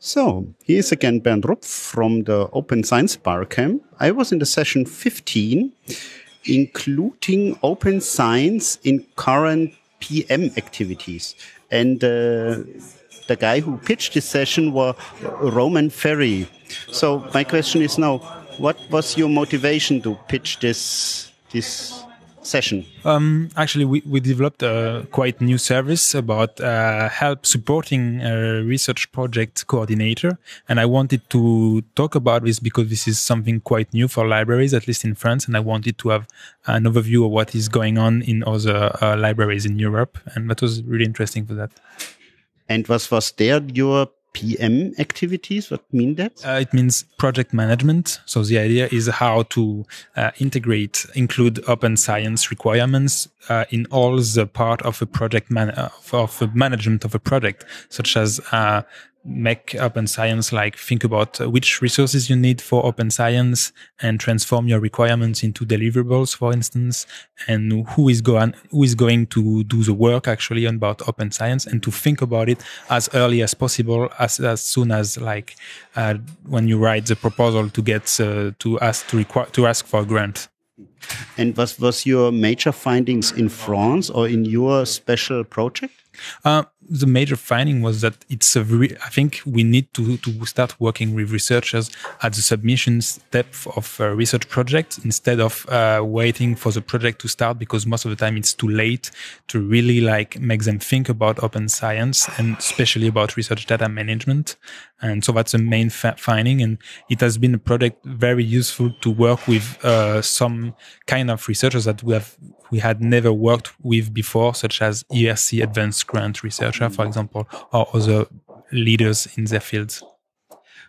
So, here's again Bernd Rupf from the Open Science Barcamp. I was in the session 15, including open science in current PM activities. And uh, the guy who pitched this session was Romain Féret. So my question is now, what was your motivation to pitch this this session? Um, actually, we, we developed a quite new service about uh, help supporting a research project coordinator. And I wanted to talk about this because this is something quite new for libraries, at least in France. And I wanted to have an overview of what is going on in other uh, libraries in Europe. And that was really interesting for that. And was was there your PM activities? What mean that? Uh, it means project management. So the idea is how to uh, integrate, include open science requirements uh, in all the part of a project man- of, of the management of a project, such as uh, make open science like think about which resources you need for open science and transform your requirements into deliverables for instance and who is going who is going to do the work actually about open science and to think about it as early as possible as, as soon as like uh, when you write the proposal to get uh, to ask to require to ask for a grant and was was your major findings in France or in your special project uh, the major finding was that it's a very, I think we need to, to start working with researchers at the submission step of a research project instead of uh, waiting for the project to start because most of the time it's too late to really like make them think about open science and especially about research data management. And so that's the main finding. And it has been a project very useful to work with uh, some kind of researchers that we have we had never worked with before, such as ERC Advanced Grant Researcher, for example, or other leaders in their fields.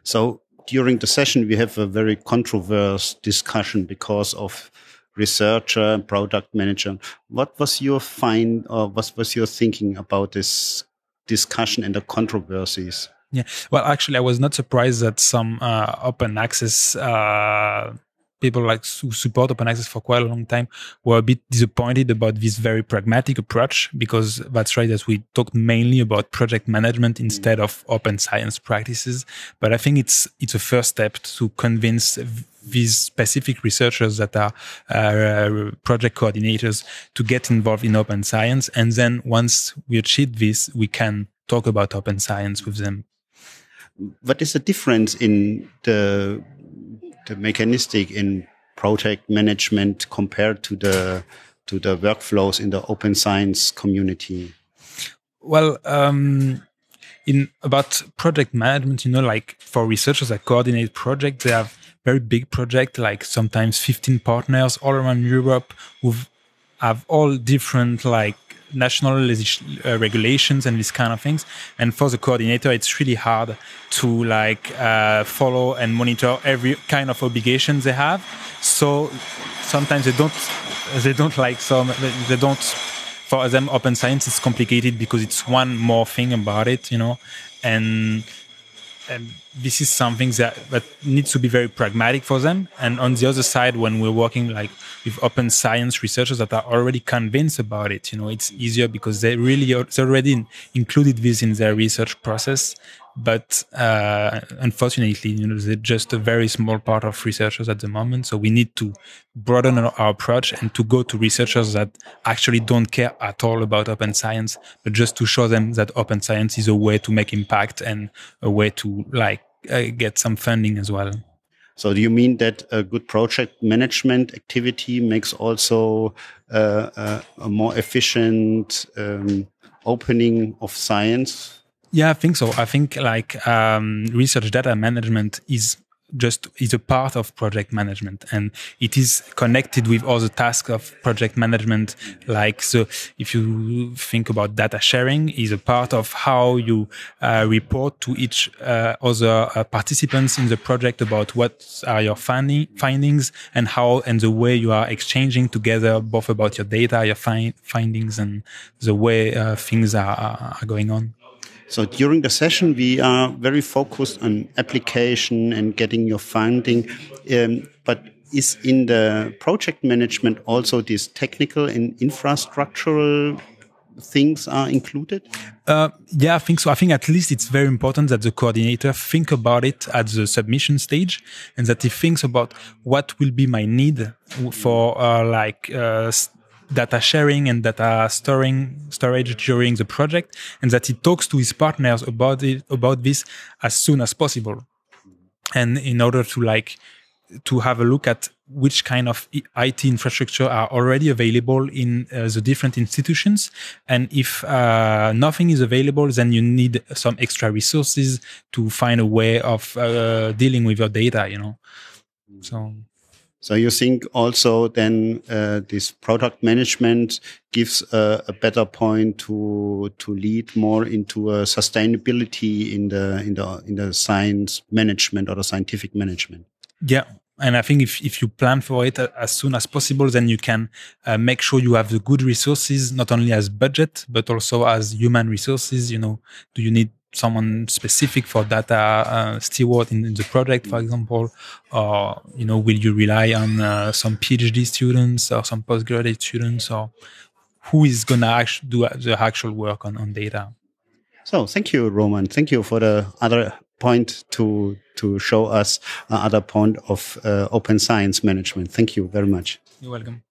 So during the session, we have a very controversial discussion because of researcher, product manager. What was your find or what was your thinking about this discussion and the controversies? Yeah, well, actually, I was not surprised that some uh, open access uh, people like who support open access for quite a long time were a bit disappointed about this very pragmatic approach because that's right as we talked mainly about project management instead of open science practices. But i think it's it's a first step to convince these specific researchers that are uh, project coordinators to get involved in open science. And then once we achieve this we can talk about open science with them. What is the difference in the the mechanistic in project management compared to the to the workflows in the open science community? Well, um, in about project management, you know, like for researchers that coordinate projects, they have very big projects, like sometimes 15 partners all around Europe who have all different like national uh, regulations and these kind of things. And for the coordinator, it's really hard to like uh, follow and monitor every kind of obligation they have. So sometimes they don't they don't like some they don't for them open science is complicated because it's one more thing about it, you know, and and this is something that, that needs to be very pragmatic for them. And on the other side, when we're working like with open science researchers that are already convinced about it, you know, it's easier because they really are, they already included this in their research process. But uh, unfortunately, you know, they're just a very small part of researchers at the moment. So we need to broaden our approach and to go to researchers that actually don't care at all about open science, but just to show them that open science is a way to make impact and a way to like uh, get some funding as well. So do you mean that a good project management activity makes also uh, uh, a more efficient um, opening of science yeah, I think so. I think like um, research data management is just is a part of project management and it is connected with other tasks of project management like so if you think about data sharing is a part of how you uh, report to each uh, other uh, participants in the project about what are your finding, findings and how and the way you are exchanging together both about your data your fi findings and the way uh, things are, are going on so during the session, we are very focused on application and getting your funding. Um, but is in the project management also these technical and infrastructural things are included? Uh, yeah, I think so. I think at least it's very important that the coordinator think about it at the submission stage and that he thinks about what will be my need for uh, like uh, data sharing and data storing storage during the project and that he talks to his partners about it about this as soon as possible and in order to like to have a look at which kind of IT infrastructure are already available in uh, the different institutions. And if uh, nothing is available, then you need some extra resources to find a way of uh, dealing with your data, you know. So. So you think also then uh, this product management gives a, a, better point to to lead more into a sustainability in the in the in the science management or the scientific management. Yeah, and I think if, if you plan for it as soon as possible, then you can uh, make sure you have the good resources, not only as budget, but also as human resources. You know, do you need someone specific for data uh, steward in, in, the project, for example? Or, you know, will you rely on uh, some PhD students or some postgraduate students or who is going to actually do the actual work on, on data? So thank you, Romain. Thank you for the other point to to show us another point of uh, open science management. Thank you very much. You're welcome.